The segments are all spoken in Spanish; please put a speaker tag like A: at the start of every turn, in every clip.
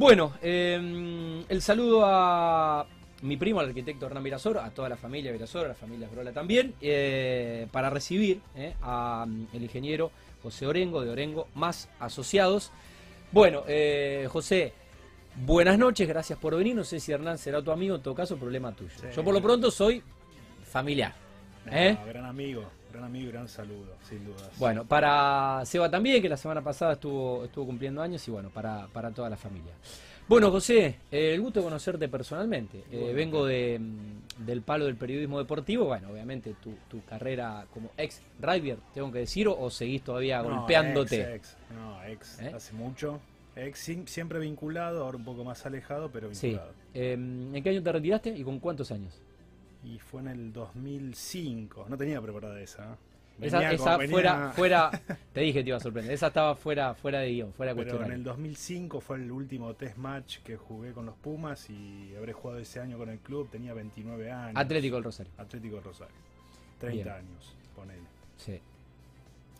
A: Bueno, eh, el saludo a mi primo, el arquitecto Hernán Virasor, a toda la familia Virasor, a la familia Brola también, eh, para recibir eh, a mm, el ingeniero José Orengo de Orengo más asociados. Bueno, eh, José, buenas noches, gracias por venir. No sé si Hernán será tu amigo, en todo caso, problema tuyo.
B: Sí.
A: Yo por lo pronto soy familiar. ¿eh?
B: No, gran amigo, gran amigo y gran saludo, sin dudas.
A: Bueno, para Seba también, que la semana pasada estuvo, estuvo cumpliendo años, y bueno, para, para toda la familia. Bueno, José, eh, el gusto de conocerte personalmente. Eh, vengo de, mm, del palo del periodismo deportivo. Bueno, obviamente tu, tu carrera como ex rugby, tengo que decir, o, o seguís todavía
B: No,
A: golpeándote.
B: Ex, ex, no, ex,
A: ¿Eh?
B: hace mucho. Ex, siempre vinculado, ahora un poco más alejado, pero
A: Sí.
B: vinculado.
A: Eh, ¿En qué año te retiraste y con cuántos años?
B: Y fue en el 2005, no tenía preparada esa. ¿eh?
A: Esa, esa
B: venía-
A: fuera, fuera, te dije que te iba a sorprender. Esa estaba fuera, fuera de guion, fuera de
B: Pero en el 2005 fue el último test match que jugué con los Pumas y habré jugado ese año con el club, tenía 29 años.
A: Atlético del Rosario.
B: Atlético de Rosario. 30
A: Bien.
B: años, ponele.
A: Sí.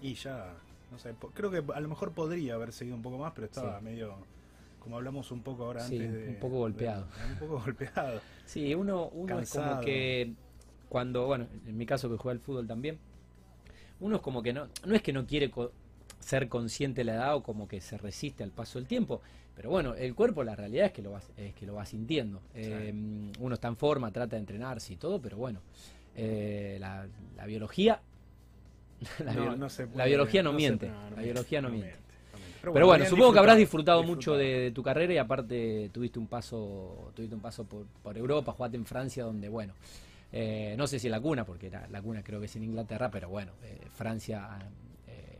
B: Y ya, no sé, creo que a lo mejor podría haber seguido un poco más, pero estaba
A: Sí.
B: medio, como hablamos un poco ahora
A: Sí,
B: antes de...
A: un poco golpeado.
B: de- un poco golpeado.
A: Sí, uno, uno es como que cuando, bueno, en mi caso que juega al fútbol también, uno es como que no, no es que no quiere co- ser consciente de la edad o como que se resiste al paso del tiempo, pero bueno, el cuerpo la realidad es que lo va, es que lo va sintiendo. Eh, uno está en forma, trata de entrenarse y todo, pero bueno, eh, la, la biología, la,
B: No,
A: bio-
B: no se
A: la biología no, miente, la biología no miente.
B: no miente.
A: Pero bueno, supongo que habrás
B: disfrutado,
A: disfrutado mucho de,
B: disfrutado.
A: de tu carrera y aparte tuviste un paso, tuviste un paso por, por Europa, jugaste en Francia, donde bueno, eh, no sé si la cuna, porque la, la cuna creo que es en Inglaterra, pero bueno, eh, Francia eh,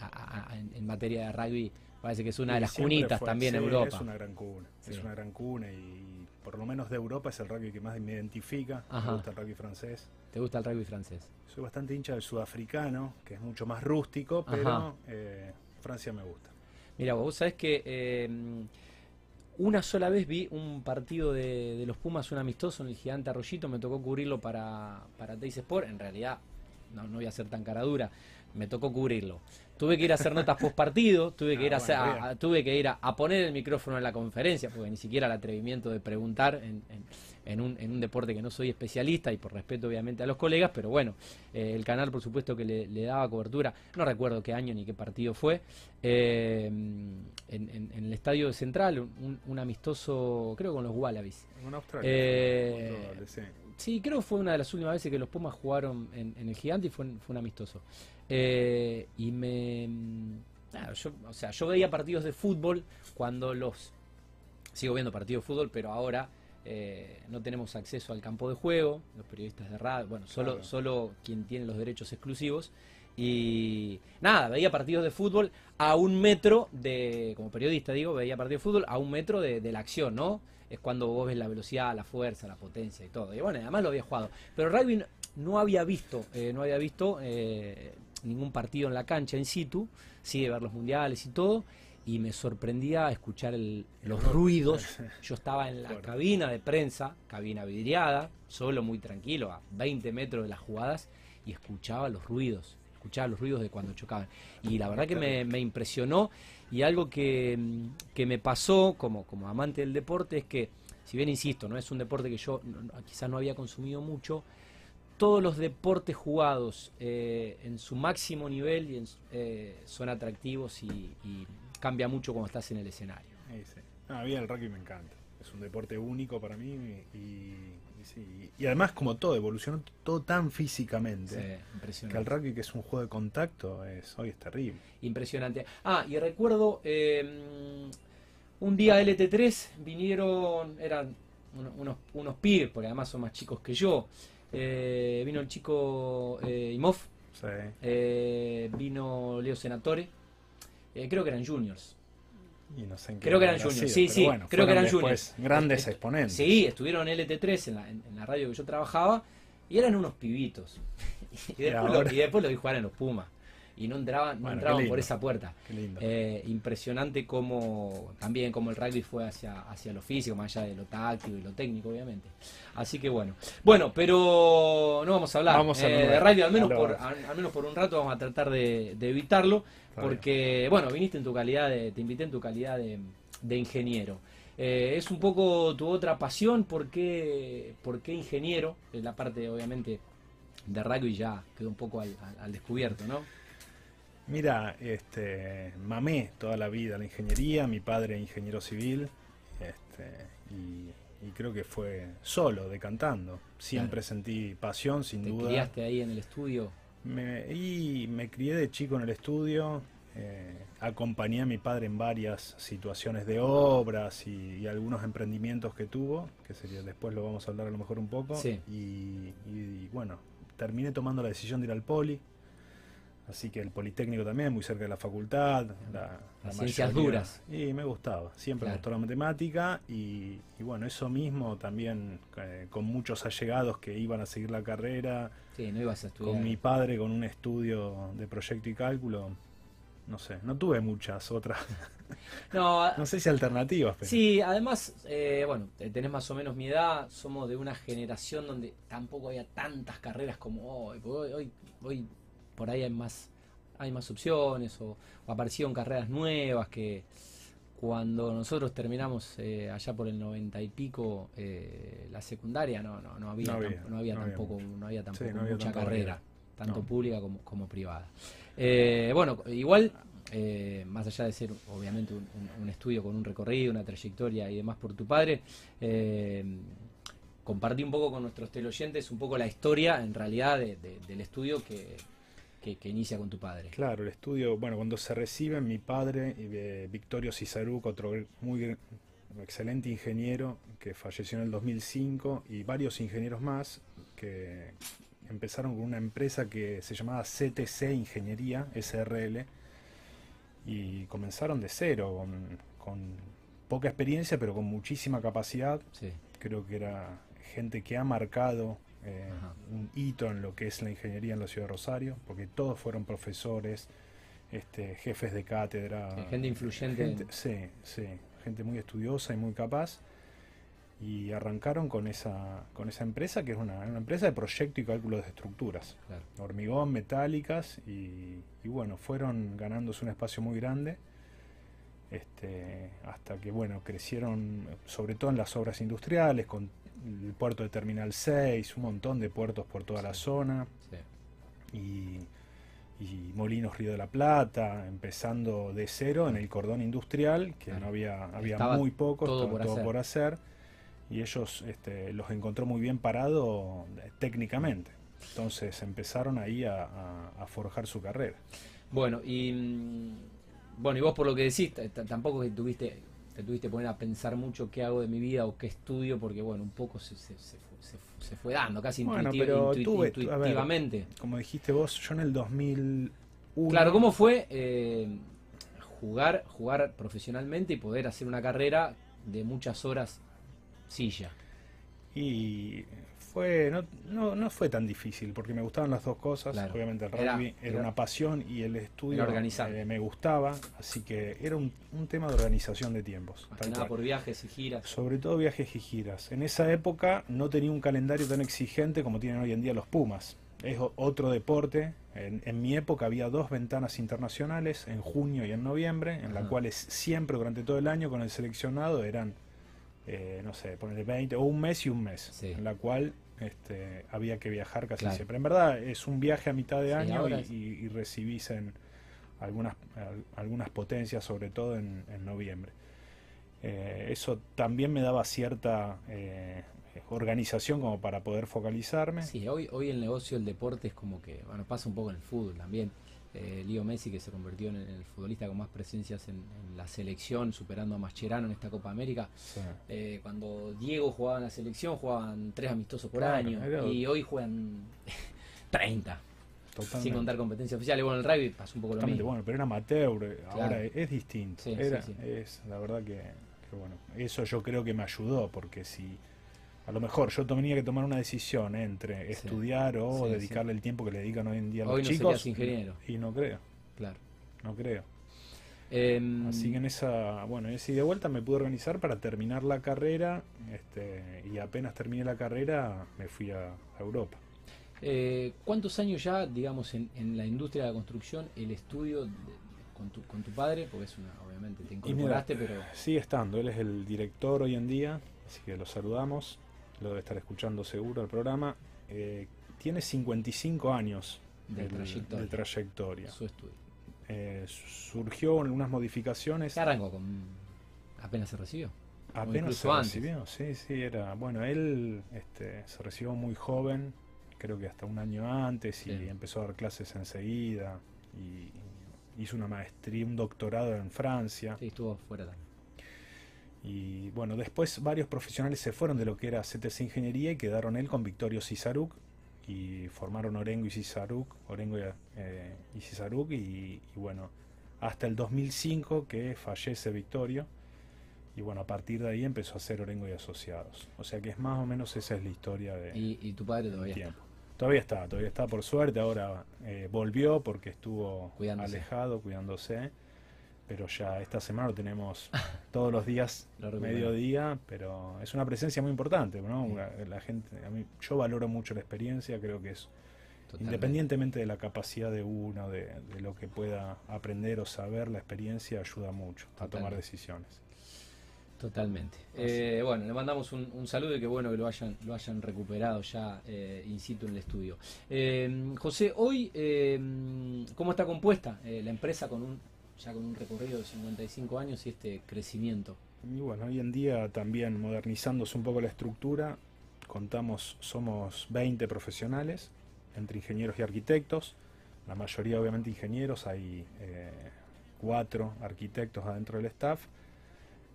A: a- a- a- en, en materia de rugby parece que es una de las cunitas
B: fue-
A: también en Europa.
B: Es una gran cuna,
A: Sí.
B: es una gran cuna y por lo menos de Europa es el rugby que más me identifica.
A: Ajá.
B: Me gusta el rugby francés.
A: ¿Te gusta el rugby francés?
B: Soy bastante hincha del sudafricano, que es mucho más rústico, pero eh, Francia me gusta.
A: Mira, vos sabés que eh, una sola vez vi un partido de, de los Pumas, un amistoso en el gigante Arroyito, me tocó cubrirlo para, para Teis Sport, en realidad no, no voy a ser tan cara dura, me tocó cubrirlo. Tuve que ir a hacer notas post partido, tuve que
B: Ah,
A: ir a, hacer-
B: bueno,
A: a-
B: bien.
A: a- tuve que ir a, a poner el micrófono en la conferencia, porque ni siquiera el atrevimiento de preguntar en, en- en un, en un deporte que no soy especialista y por respeto obviamente a los colegas, pero bueno, eh, el canal por supuesto que le, le daba cobertura, no recuerdo qué año ni qué partido fue, eh, en, en- en el estadio central, un, un amistoso, creo con los Wallabies.
B: En Australia.
A: Eh,
B: sí.
A: Sí, creo que fue una de las últimas veces que los Pumas jugaron en, en el Gigante y fue, un- fue un amistoso. Eh, y me. nada, yo, o sea, yo veía partidos de fútbol cuando los. Sigo viendo partidos de fútbol, pero ahora eh, no tenemos acceso al campo de juego, los periodistas de radio, bueno, solo,
B: Claro.
A: solo quien tiene los derechos exclusivos. Y nada, veía partidos de fútbol a un metro de, como periodista digo, veía partidos de fútbol a un metro de, de la acción, ¿no? Es cuando vos ves la velocidad, la fuerza, la potencia y todo. Y bueno, además lo había jugado. Pero rugby no, no había visto, eh, no había visto eh, ningún partido en la cancha in situ, sí de ver los mundiales y todo. Y me sorprendía escuchar el- los ruidos. Yo estaba en la cabina de prensa, cabina vidriada, solo muy tranquilo, a 20 metros de las jugadas, y escuchaba los ruidos, escuchaba los ruidos de cuando chocaban. Y la verdad que me, me impresionó, y algo que, que me pasó como, como amante del deporte es que, si bien insisto, no es un deporte que yo no- quizás no había consumido mucho, todos los deportes jugados eh, en su máximo nivel y en eh, son atractivos y, y cambia mucho cuando estás en el escenario.
B: Sí, a mí el rugby me encanta. Es un deporte único para mí y, y sí, y además como todo, evolucionó todo tan físicamente.
A: Sí,
B: Que el
A: impresionante.
B: rugby, que es un juego de contacto, es hoy es terrible.
A: Impresionante. Ah, y recuerdo eh, un día LT3 vinieron, eran uno- unos, unos pibes, porque además son más chicos que yo. Eh, vino el chico eh, Imov,
B: Sí.
A: eh, vino Leo Senatore, eh, creo que eran juniors.
B: Y no sé en qué
A: Creo que eran juniors,
B: sido,
A: sí, sí,
B: bueno,
A: creo que eran juniors.
B: Grandes exponentes.
A: Sí, estuvieron en LT3 en la, en, en la radio que yo trabajaba y eran unos pibitos. y, después lo,
B: ahora?
A: y después lo vi jugar en los Pumas. Y no entraban, no
B: Bueno, qué
A: entraban por
B: lindo.
A: esa puerta.
B: Qué lindo.
A: Eh, impresionante como también como el rugby fue hacia, hacia lo físico, más allá de lo táctico y lo técnico, obviamente. Así que bueno. Bueno, pero no vamos a hablar
B: Vamos a
A: eh, de rugby, al menos, por, al, al menos por un rato vamos a tratar de, de evitarlo,
B: Está
A: porque, bueno, viniste en tu calidad de, te invité en tu calidad de, de ingeniero. Eh, es un poco tu otra pasión, ¿por qué, por qué ingeniero? La parte, obviamente, de rugby ya quedó un poco al, al descubierto, ¿no?
B: Mira, este, mamé toda la vida la ingeniería, mi padre ingeniero civil, este, y, creo que fue solo, decantando. Siempre sentí pasión, sin duda.
A: ¿Te criaste ahí en el estudio?
B: Me, y me crié de chico en el estudio, eh, acompañé a mi padre en varias situaciones de obras y, algunos emprendimientos que tuvo, que sería después lo vamos a hablar a lo mejor un poco. Y, y, bueno, terminé tomando la decisión de ir al poli, Así que el Politécnico también, muy cerca de la facultad.
A: Las ciencias duras.
B: Y me gustaba, siempre me gustó la matemática y, bueno, eso mismo también eh, con muchos allegados que iban a seguir la carrera.
A: Sí, no ibas a estudiar.
B: Con mi padre con un estudio de proyecto y cálculo. No sé, no tuve muchas otras. No, no sé si alternativas.
A: Pero. Sí, además, eh, bueno, tenés más o menos mi edad, somos de una generación donde tampoco había tantas carreras como hoy. Hoy, hoy por ahí hay más, hay más opciones o, aparecieron carreras nuevas que cuando nosotros terminamos eh, allá por el noventa y pico eh, la secundaria no, no, no había, no había, tampoco, no había tampoco mucha carrera, tanto pública como, como privada. Eh, bueno, igual más allá de ser obviamente un, estudio con un recorrido, una trayectoria y demás por tu padre, compartí un poco con nuestros teleoyentes un poco la historia en realidad del estudio que, que, inicia con tu padre.
B: Claro, el estudio, bueno, cuando se reciben mi padre, eh, Victorio Cizaruc, otro muy excelente ingeniero que falleció en el 2005, y varios ingenieros más que empezaron con una empresa que se llamaba CTC Ingeniería, SRL, y comenzaron de cero, con, poca experiencia, pero con muchísima capacidad. Creo que era gente que ha marcado eh, un hito en lo que es la ingeniería en la ciudad de Rosario, porque todos fueron profesores, este, jefes de cátedra.
A: gente influyente.
B: Sí, sí, gente muy estudiosa y muy capaz. Y arrancaron con esa, con esa empresa, que es una, empresa de proyecto y cálculo de estructuras. Hormigón, metálicas, y, y, bueno, fueron ganándose un espacio muy grande. Este, hasta que bueno, crecieron sobre todo en las obras industriales, con el puerto de Terminal 6, un montón de puertos por toda la zona. Y, Molinos Río de la Plata, empezando de cero en el cordón industrial, que no había, había muy poco, todo, por, hacer. Y ellos este, los encontró muy bien parado eh, técnicamente. Entonces empezaron ahí a, forjar su carrera.
A: Bueno, y mm, bueno, y vos por lo que decís, tampoco que tuviste te tuviste que poner a pensar mucho qué hago de mi vida o qué estudio, porque bueno, un poco se, se, se, fue, dando, casi intuitivamente.
B: como dijiste vos, yo en el 2001...
A: Claro, ¿cómo fue eh, jugar, jugar profesionalmente y poder hacer una carrera de muchas horas silla?
B: Y fue no, no, no, fue tan difícil porque me gustaban las dos cosas. Obviamente el rugby era, una pasión y el estudio eh, me gustaba, así que era un, tema de organización de tiempos.
A: nada por viajes y giras.
B: Sobre todo viajes y giras. En esa época no tenía un calendario tan exigente como tienen hoy en día los Pumas. Es otro deporte. En, mi época había dos ventanas internacionales, en junio y en noviembre, en las cuales siempre durante todo el año con el seleccionado eran eh, no sé, ponerle 20 o un mes y un mes, en la cual este, había que viajar casi siempre. En verdad es un viaje a mitad de año y, recibís en algunas, algunas potencias, sobre todo en, noviembre. Eh, eso también me daba cierta eh, organización como para poder focalizarme.
A: Sí, hoy, hoy el negocio del deporte es como que, bueno, pasa un poco en el fútbol también eh, Leo Messi, que se convirtió en el futbolista con más presencias en, la selección, superando a Mascherano en esta Copa América. Eh, cuando Diego jugaba en la selección, jugaban tres amistosos por año y hoy juegan 30. Sin contar competencia oficial. Y bueno, el rugby pasó un poco lo mismo.
B: Bueno, pero era amateur, ahora es, distinto. es la verdad que, que, bueno, eso yo creo que me ayudó, porque si a lo mejor yo tenía que tomar una decisión entre estudiar o dedicarle el tiempo que le dedican hoy en día a los
A: hoy
B: no chicos.
A: ingeniero.
B: Y no creo.
A: Claro.
B: No creo. Em, Así que en esa, bueno, ese de vuelta me pude organizar para terminar la carrera este, y apenas terminé la carrera me fui a, Europa.
A: Eh, ¿Cuántos años ya, digamos, en, la industria de la construcción el estudio con, tu, con tu padre? Porque es una, obviamente, te incorporaste, pero...
B: Sigue estando, él es el director hoy en día, así que lo saludamos, lo debe estar escuchando seguro el programa. Eh, tiene 55 años
A: de, trayectoria.
B: de trayectoria.
A: Su estudio.
B: Eh, surgió unas modificaciones.
A: ¿Qué arrancó? Con... ¿Apenas se recibió?
B: Apenas se recibió, sí, sí, era. Bueno, él este, se recibió muy joven, creo que hasta un año antes, y empezó a dar clases enseguida. Y hizo una maestría, un doctorado en Francia.
A: Sí, estuvo fuera también.
B: Y bueno, después varios profesionales se fueron de lo que era CTC Ingeniería y quedaron él con Victorio Cisaruk y formaron Orengo y Cisaruk, Orengo y, eh, y y, bueno, hasta el 2005 que fallece Victorio y bueno, a partir de ahí empezó a ser Orengo y Asociados. O sea que es más o menos esa es la historia de...
A: ¿Y, tu padre todavía tiempo.
B: Todavía está, todavía está por suerte, ahora eh, volvió porque estuvo alejado, cuidándose pero ya esta semana lo tenemos todos los días, mediodía, pero es una presencia muy importante, ¿no? La, gente, a mí, yo valoro mucho la experiencia, creo que es independientemente de la capacidad de uno, de, lo que pueda aprender o saber, la experiencia ayuda mucho a tomar decisiones.
A: Totalmente. Eh, bueno, le mandamos un, saludo y que bueno que lo hayan, lo hayan recuperado ya eh, in situ en el estudio. Eh, José, hoy, ¿cómo está compuesta la empresa con un ya con un recorrido de 55 años y este crecimiento.
B: Y bueno, hoy en día también modernizándose un poco la estructura, contamos, somos 20 profesionales, entre ingenieros y arquitectos, la mayoría obviamente ingenieros, hay eh, cuatro arquitectos adentro del staff,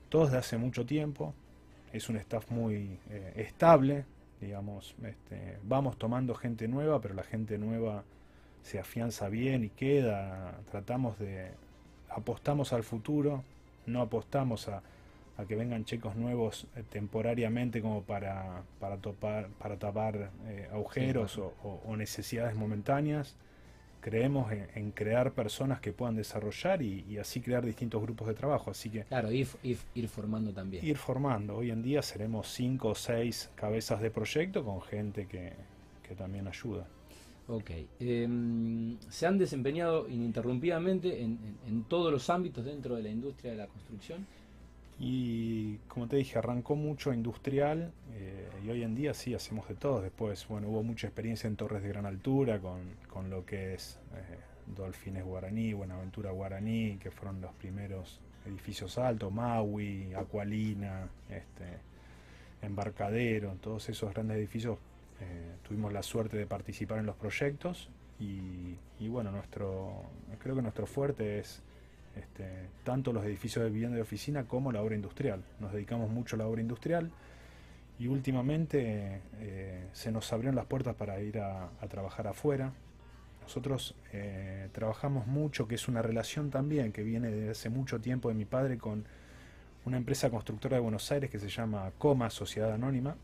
B: todos de hace mucho tiempo, es un staff muy eh, estable, digamos, este, vamos tomando gente nueva, pero la gente nueva se afianza bien y queda, tratamos de, apostamos al futuro, no apostamos a, que vengan chicos nuevos eh, temporariamente como para, para, topar, para tapar eh, agujeros o, necesidades momentáneas. Creemos en, crear personas que puedan desarrollar y, así crear distintos grupos de trabajo. Así que
A: claro, ir, ir, formando también.
B: Ir formando. Hoy en día seremos cinco o seis cabezas de proyecto con gente que, que también ayuda.
A: Ok. Em, se han desempeñado ininterrumpidamente en, todos los ámbitos dentro de la industria de la construcción.
B: Y como te dije, arrancó mucho industrial eh, y hoy en día sí hacemos de todo. Después, bueno, hubo mucha experiencia en torres de gran altura con, lo que es eh, Guaraní, Buenaventura Guaraní, que fueron los primeros edificios altos, Maui, Acualina, este, Embarcadero, todos esos grandes edificios eh, tuvimos la suerte de participar en los proyectos y, bueno, nuestro, creo que nuestro fuerte es este, tanto los edificios de vivienda y oficina como la obra industrial. Nos dedicamos mucho a la obra industrial y últimamente eh, se nos abrieron las puertas para ir a, trabajar afuera. Nosotros eh, trabajamos mucho, que es una relación también que viene desde hace mucho tiempo de mi padre con una empresa constructora de Buenos Aires que se llama Coma, Sociedad Anónima.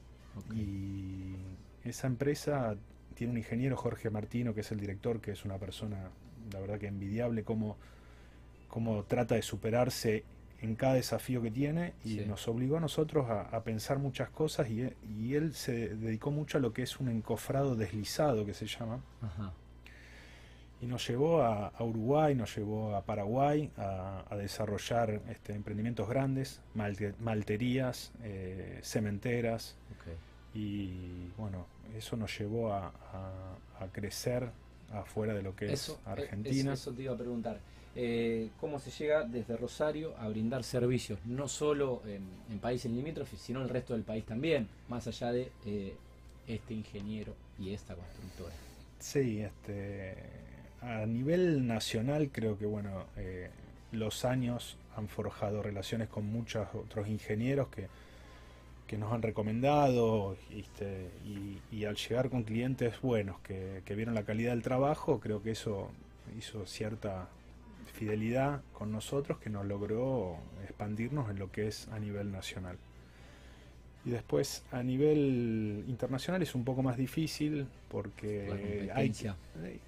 B: Y esa empresa tiene un ingeniero, Jorge Martino, que es el director, que es una persona, la verdad que envidiable, cómo, cómo trata de superarse en cada desafío que tiene y nos obligó a nosotros a, pensar muchas cosas y, él se dedicó mucho a lo que es un encofrado deslizado que se llama. Y nos llevó a, Uruguay, nos llevó a Paraguay a, desarrollar este, emprendimientos grandes, malterías, eh, cementeras. Y bueno, eso nos llevó a, crecer afuera de lo que es e, Argentina.
A: Eso, te iba a preguntar. Eh, ¿Cómo se llega desde Rosario a brindar servicios, no solo en, países limítrofes, sino en el resto del país también, más allá de eh, este ingeniero y esta constructora?
B: Sí, este, a nivel nacional creo que bueno, eh, los años han forjado relaciones con muchos otros ingenieros que que nos han recomendado y, al llegar con clientes buenos que, vieron la calidad del trabajo, creo que eso hizo cierta fidelidad con nosotros que nos logró expandirnos en lo que es a nivel nacional. Y después a nivel internacional es un poco más difícil porque hay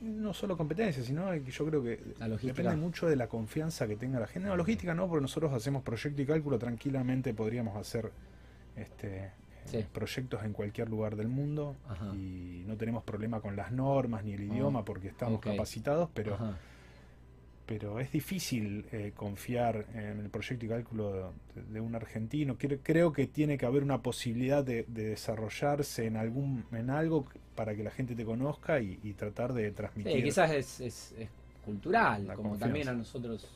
B: no solo competencia, sino que yo creo que depende mucho de la confianza que tenga la gente. No, logística no, porque nosotros hacemos proyecto y cálculo tranquilamente podríamos hacer este, eh, proyectos en cualquier lugar del mundo y no tenemos problema con las normas ni el idioma porque estamos capacitados, pero pero es difícil eh, confiar en el proyecto y cálculo de, un argentino. Creo, que tiene que haber una posibilidad de, desarrollarse en algún en algo para que la gente te conozca y, tratar de transmitir.
A: Sí, quizás es, cultural, como también a nosotros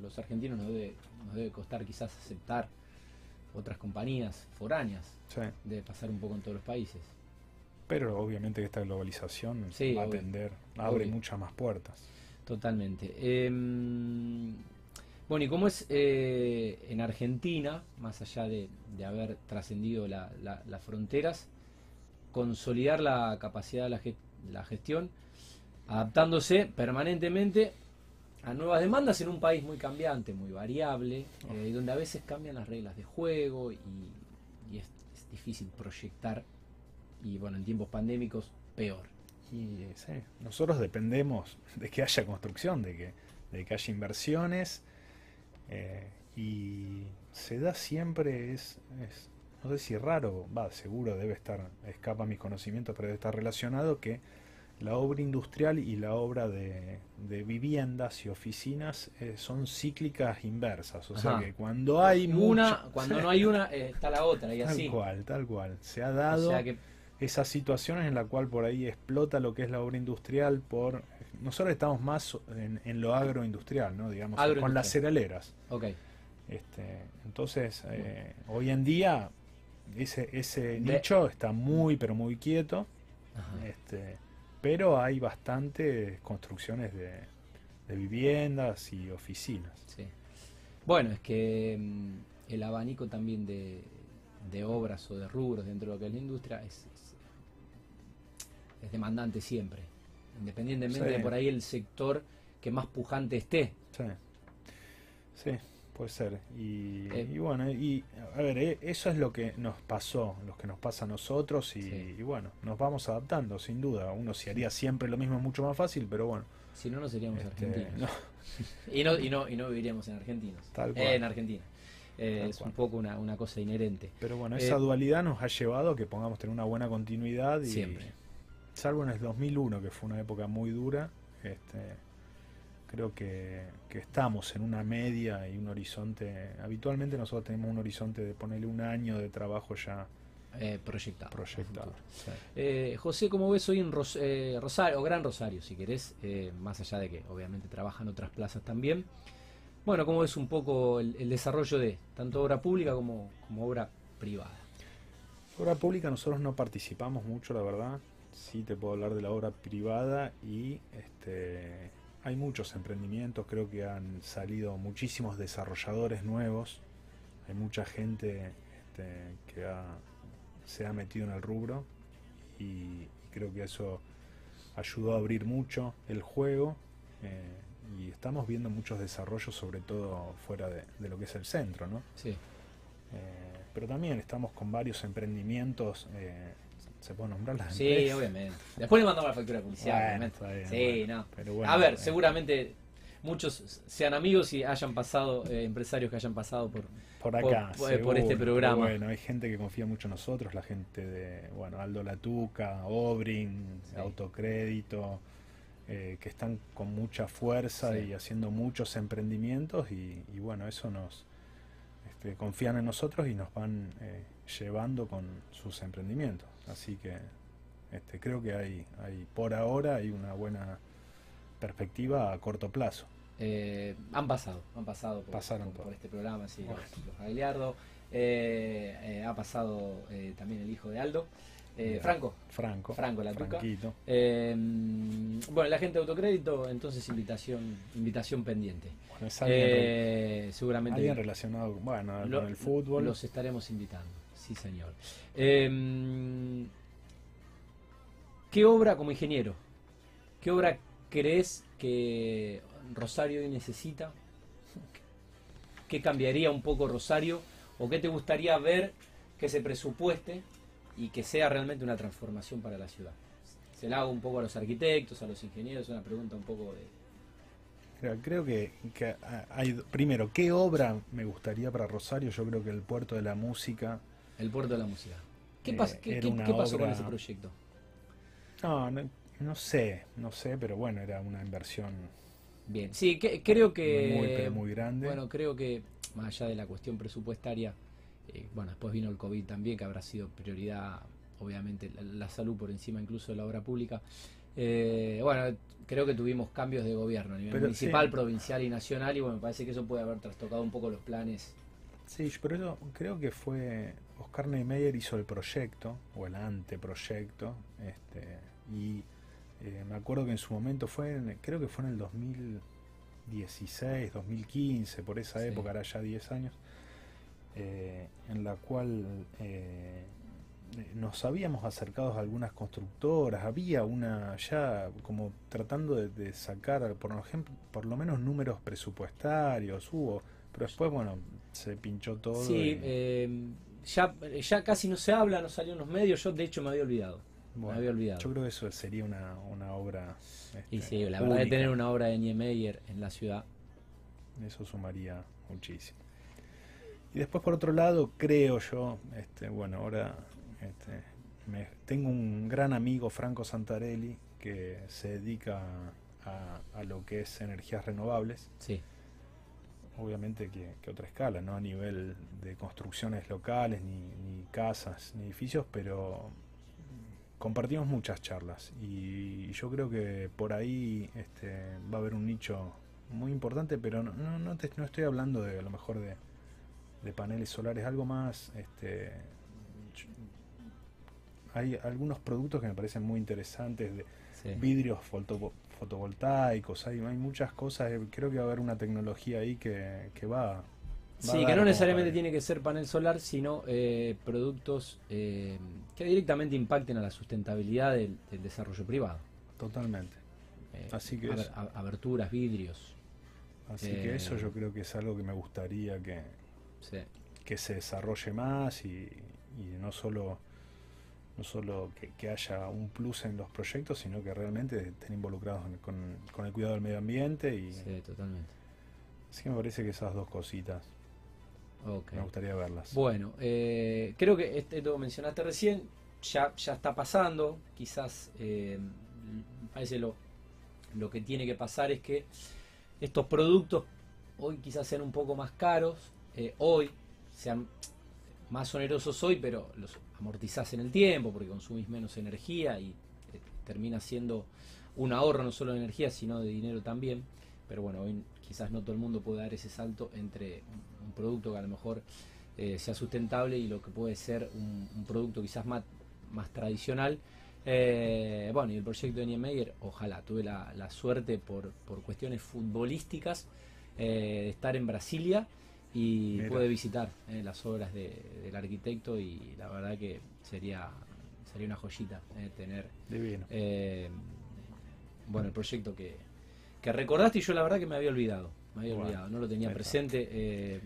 A: los argentinos nos debe, nos debe costar quizás aceptar otras compañías foráneas, de pasar un poco en todos los países.
B: Pero obviamente que esta globalización va a atender, abre muchas más puertas.
A: Totalmente. Em, bueno, y cómo es eh, en Argentina, más allá de, haber trascendido las fronteras, consolidar la capacidad de la, la, gestión, adaptándose permanentemente a nuevas demandas en un país muy cambiante, muy variable, eh, donde a veces cambian las reglas de juego y, es, es difícil proyectar, y bueno, en tiempos pandémicos, peor.
B: Y sí, nosotros dependemos de que haya construcción, de que, de que haya inversiones. Eh, y se da siempre, es, no sé si raro, va, seguro debe estar, escapa a mis conocimientos, pero debe estar relacionado que la obra industrial y la obra de, viviendas y oficinas eh, son cíclicas inversas. O sea que cuando hay
A: una, cuando no hay una, eh, está la otra y
B: así. Tal cual, tal cual. Se ha dado esas situaciones en la cual por ahí explota lo que es la obra industrial por nosotros estamos más en, lo agroindustrial no digamos con las cerealeras
A: okay.
B: este, entonces eh, hoy en día ese ese nicho está muy pero muy quieto este pero hay bastantes construcciones de, de viviendas y oficinas.
A: Sí. bueno es que mm, el abanico también de, de obras o de rubros dentro de lo que es la industria es, es demandante siempre, independientemente de por ahí el sector que más pujante esté.
B: Sí, sí puede ser. Y, eh. bueno, y a ver, eh, eso es lo que nos pasó, lo que nos pasa a nosotros y, bueno, nos vamos adaptando, sin duda. Uno si haría siempre lo mismo es mucho más fácil, pero bueno.
A: Si no, no seríamos este, argentinos. y, no, y, no, y no viviríamos en argentinos. Tal cual. en Argentina. Eh, es un poco una, una, cosa inherente.
B: Pero bueno, esa dualidad nos ha llevado a que pongamos tener una buena continuidad y,
A: siempre
B: salvo en el 2001, que fue una época muy dura, este, creo que, estamos en una media y un horizonte. Habitualmente nosotros tenemos un horizonte de ponerle un año de trabajo ya
A: eh, proyectado.
B: proyectado
A: eh, José, ¿cómo ves hoy en eh, Rosario, o Gran Rosario, si querés, más allá de que obviamente trabajan otras plazas también? Bueno, ¿cómo ves un poco el, desarrollo de tanto obra pública como, como obra privada?
B: Obra pública nosotros no participamos mucho, la verdad sí te puedo hablar de la obra privada y este, hay muchos emprendimientos, creo que han salido muchísimos desarrolladores nuevos, hay mucha gente este, que se ha metido en el rubro y, creo que eso ayudó a abrir mucho el juego eh, y estamos viendo muchos desarrollos sobre todo fuera de, lo que es el centro, ¿no?
A: Sí.
B: Eh, pero también estamos con varios emprendimientos eh, ¿Se puede nombrar las
A: Sí, obviamente. Después le mandamos la factura policial, obviamente. sí, no. a ver, seguramente muchos sean amigos y hayan pasado, eh, empresarios que hayan pasado por,
B: por acá,
A: por, este programa.
B: Bueno, hay gente que confía mucho en nosotros, la gente de, bueno, Aldo Latuca, Obrin, Autocrédito, eh, que están con mucha fuerza y haciendo muchos emprendimientos y, bueno, eso nos este, confían en nosotros y nos van eh, llevando con sus emprendimientos. Así que este, creo que hay, hay, por ahora hay una buena perspectiva a corto plazo.
A: Eh, han pasado, han pasado por, por, este programa, sí, los, eh, eh, ha pasado también el hijo de Aldo. Franco.
B: Franco.
A: Franco, la tuca. bueno, la gente de autocrédito, entonces invitación, invitación pendiente. seguramente.
B: Alguien relacionado bueno, con el fútbol.
A: Los estaremos invitando. Sí, señor. Em, ¿Qué obra como ingeniero? ¿Qué obra crees que Rosario necesita? ¿Qué cambiaría un poco Rosario? ¿O qué te gustaría ver que se presupueste y que sea realmente una transformación para la ciudad? Se la hago un poco a los arquitectos, a los ingenieros, una pregunta un poco de...
B: Creo que, hay, primero, ¿qué obra me gustaría para Rosario? Yo creo que el puerto de la música
A: el puerto de la música. ¿Qué, eh, pasó con ese proyecto?
B: No, no, sé, no sé, pero bueno, era una inversión
A: Bien, sí, que, creo que...
B: Muy, muy grande.
A: Bueno, creo que más allá de la cuestión presupuestaria, eh, bueno, después vino el COVID también, que habrá sido prioridad, obviamente, la, salud por encima incluso de la obra pública. Eh, bueno, creo que tuvimos cambios de gobierno a nivel municipal, provincial y nacional, y bueno, me parece que eso puede haber trastocado un poco los planes.
B: Sí, pero eso creo que fue Oscar Neymeyer hizo el proyecto, o el anteproyecto, este, y eh, me acuerdo que en su momento fue, creo que fue en el 2016, 2015, por esa época, era ya 10 años, eh, en la cual eh, nos habíamos acercado a algunas constructoras, había una ya como tratando de, sacar, por ejemplo, por lo menos números presupuestarios, hubo, pero después, bueno, se pinchó todo.
A: Sí, ya, ya casi no se habla, no salió en los medios, yo de hecho me había olvidado había olvidado.
B: Yo creo que eso sería una, una obra.
A: y este, sí, la verdad de tener una obra de Niemeyer en la ciudad.
B: Eso sumaría muchísimo. Y después, por otro lado, creo yo, este, bueno, ahora este, me, tengo un gran amigo, Franco Santarelli, que se dedica a, a lo que es energías renovables.
A: Sí.
B: Obviamente que, que, otra escala, no a nivel de construcciones locales, ni, ni casas, ni edificios, pero compartimos muchas charlas y yo creo que por ahí este, va a haber un nicho muy importante, pero no, no, no, estoy hablando de a lo mejor de, paneles solares, algo más. Este, hay algunos productos que me parecen muy interesantes, de vidrios fotovoltaicos, hay, hay muchas cosas, eh, creo que va a haber una tecnología ahí que, que va
A: Sí, que no necesariamente tiene que ser panel solar, sino eh, productos eh, que directamente impacten a la sustentabilidad del, desarrollo privado.
B: Totalmente.
A: Eh, Así que aberturas, vidrios.
B: Así que eso yo creo que es algo que me gustaría que, que se desarrolle más y, no solo no solo que, haya un plus en los proyectos, sino que realmente estén involucrados con, con el cuidado del medio ambiente. Y,
A: sí, totalmente.
B: Así que me parece que esas dos cositas me gustaría verlas.
A: Bueno, eh, creo que este, esto mencionaste recién, ya, ya está pasando, quizás eh, parece lo, lo que tiene que pasar es que estos productos hoy quizás sean un poco más caros, eh, hoy sean más onerosos hoy, pero los amortizás en el tiempo porque consumís menos energía y termina siendo un ahorro no solo de energía sino de dinero también. Pero bueno, hoy quizás no todo el mundo puede dar ese salto entre un producto que a lo mejor eh, sea sustentable y lo que puede ser un, producto quizás más, más tradicional. Eh, bueno, y el proyecto de Niemeyer, ojalá, tuve la, suerte por, por, cuestiones futbolísticas eh, de estar en Brasilia y pude visitar las obras del arquitecto y la verdad que sería sería una joyita tener bueno el proyecto que, que recordaste y yo la verdad que me había olvidado me había olvidado, no lo tenía presente. Eh,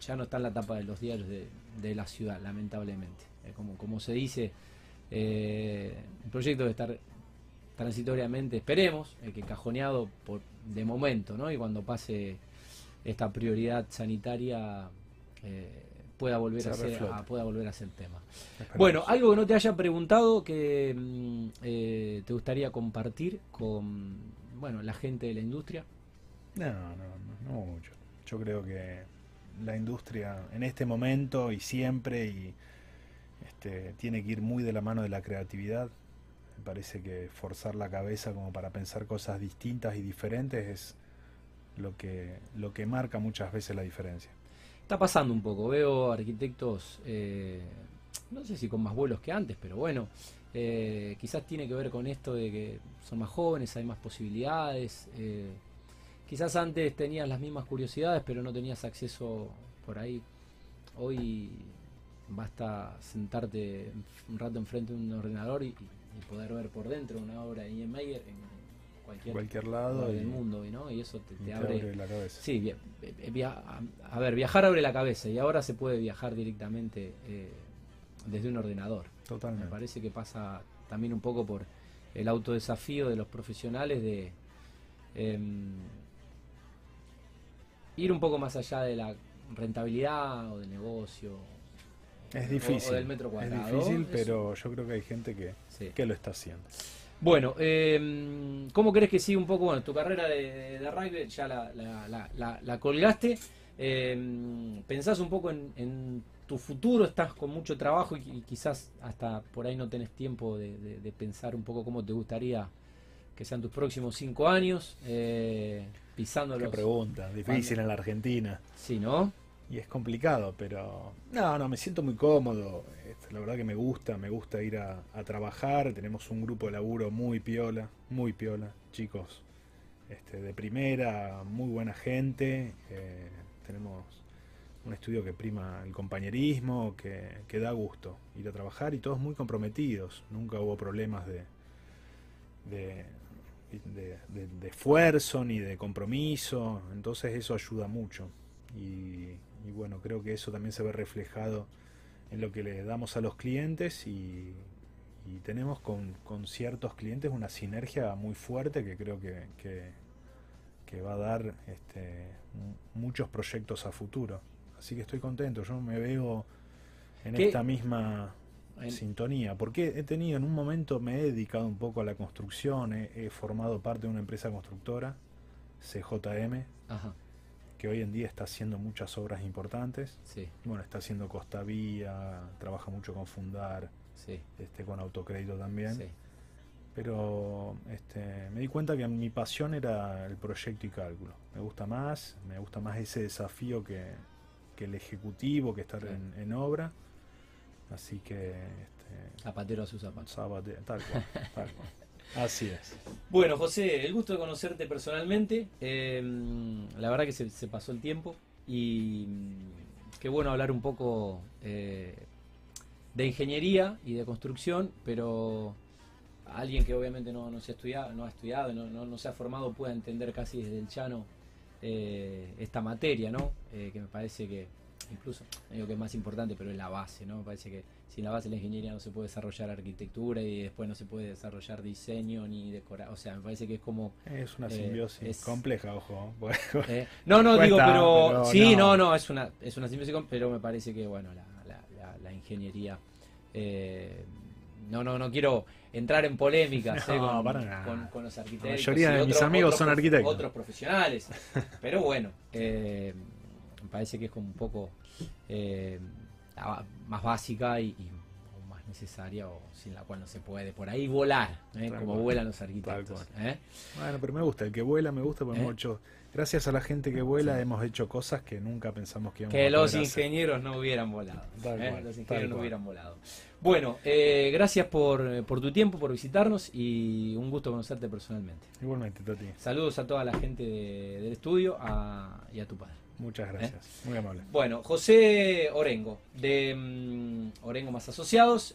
A: ya no está en la tapa de los diarios de, la ciudad, lamentablemente. Eh, como, como se dice, eh, el proyecto debe estar transitoriamente, esperemos, que cajoneado por, de momento, ¿no? Y cuando pase esta prioridad sanitaria pueda volver a ser, pueda volver a ser tema. Bueno, algo que no te haya preguntado que mm, te gustaría compartir con bueno la gente de la industria.
B: No, no, no, no mucho. Yo creo que la industria en este momento y siempre y este, tiene que ir muy de la mano de la creatividad. Me parece que forzar la cabeza como para pensar cosas distintas y diferentes es lo que, lo que marca muchas veces la diferencia.
A: Está pasando un poco, veo arquitectos, eh, no sé si con más vuelos que antes, pero bueno, eh, quizás tiene que ver con esto de que son más jóvenes, hay más posibilidades. Eh, Quizás antes tenías las mismas curiosidades, pero no tenías acceso por ahí. Hoy basta sentarte un rato enfrente de un ordenador y, poder ver por dentro una obra de Ian Meyer en cualquier,
B: cualquier lado
A: del mundo, ¿no? Y eso te, abre,
B: la cabeza.
A: Sí, a, ver, viajar abre la cabeza y ahora se puede viajar directamente eh, desde un ordenador.
B: Totalmente.
A: Me parece que pasa también un poco por el autodesafío de los profesionales de em, ir un poco más allá de la rentabilidad o del negocio.
B: Es difícil.
A: O, del metro cuadrado.
B: Es difícil, pero yo creo que hay gente que, que lo está haciendo.
A: Bueno, eh, ¿cómo crees que sigue un poco, bueno, tu carrera de, de rugby ya la, la, la, la colgaste? Eh, ¿Pensás un poco en, tu futuro? ¿Estás con mucho trabajo y, quizás hasta por ahí no tenés tiempo de, pensar un poco cómo te gustaría que sean tus próximos cinco años? Eh, pisando
B: Qué pregunta, difícil en la Argentina.
A: Sí, ¿no?
B: Y es complicado, pero no, no, me siento muy cómodo. Este, la verdad que me gusta, me gusta ir a, trabajar. Tenemos un grupo de laburo muy piola, muy piola, chicos este, de primera, muy buena gente. Eh, tenemos un estudio que prima el compañerismo, que, da gusto ir a trabajar y todos muy comprometidos. Nunca hubo problemas de, de, esfuerzo ni de compromiso, entonces eso ayuda mucho. Y, bueno, creo que eso también se ve reflejado en lo que le damos a los clientes y, tenemos con, ciertos clientes una sinergia muy fuerte que creo que, que va a dar este, muchos proyectos a futuro. Así que estoy contento, yo me veo en esta misma sintonía, porque he tenido en un momento, me he dedicado un poco a la construcción, he, formado parte de una empresa constructora, CJM, que hoy en día está haciendo muchas obras importantes. Bueno, está haciendo Costa Vía, trabaja mucho con Fundar, este, con Autocrédito también pero este, me di cuenta que mi pasión era el proyecto y cálculo. Me gusta más, me gusta más ese desafío que, el ejecutivo, que estar en, obra. Así que... Este,
A: Zapatero a sus zapatos.
B: tal cual, tal cual. Así es.
A: Bueno, José, el gusto de conocerte personalmente. Em, la verdad que se, pasó el tiempo y mm, qué bueno hablar un poco eh, de ingeniería y de construcción, pero alguien que obviamente no, se ha estudiado, no ha estudiado, no, se ha formado, pueda entender casi desde el llano eh, esta materia, ¿no? Eh, que me parece que incluso, digo que es más importante, pero es la base, ¿no? Me parece que sin la base de la ingeniería no se puede desarrollar arquitectura y después no se puede desarrollar diseño ni decorar, o sea, me parece que es como...
B: Es una eh, simbiosis compleja, ojo.
A: no, no, digo, pero, sí, no. no, es una, es una simbiosis, pero me parece que, bueno, la, la, la, ingeniería... no, no, no quiero entrar en polémicas eh, con, los arquitectos. La
B: mayoría de mis amigos son arquitectos.
A: Otros profesionales. Pero bueno, eh, me parece que es como un poco eh, más básica y, más necesaria o sin la cual no se puede por ahí volar, como vuelan los arquitectos.
B: Bueno, pero me gusta, el que vuela me gusta porque hemos hecho, gracias a la gente que vuela hemos hecho cosas que nunca pensamos que íbamos
A: que los ingenieros no hubieran volado. los ingenieros no hubieran volado. Bueno, eh, gracias por, por, tu tiempo, por visitarnos y un gusto conocerte personalmente.
B: Igualmente, Tati.
A: Saludos a toda la gente del estudio y a tu padre.
B: Muchas ¿Eh? gracias, muy amable.
A: Bueno, José Orengo, de mm, Orengo Más Asociados.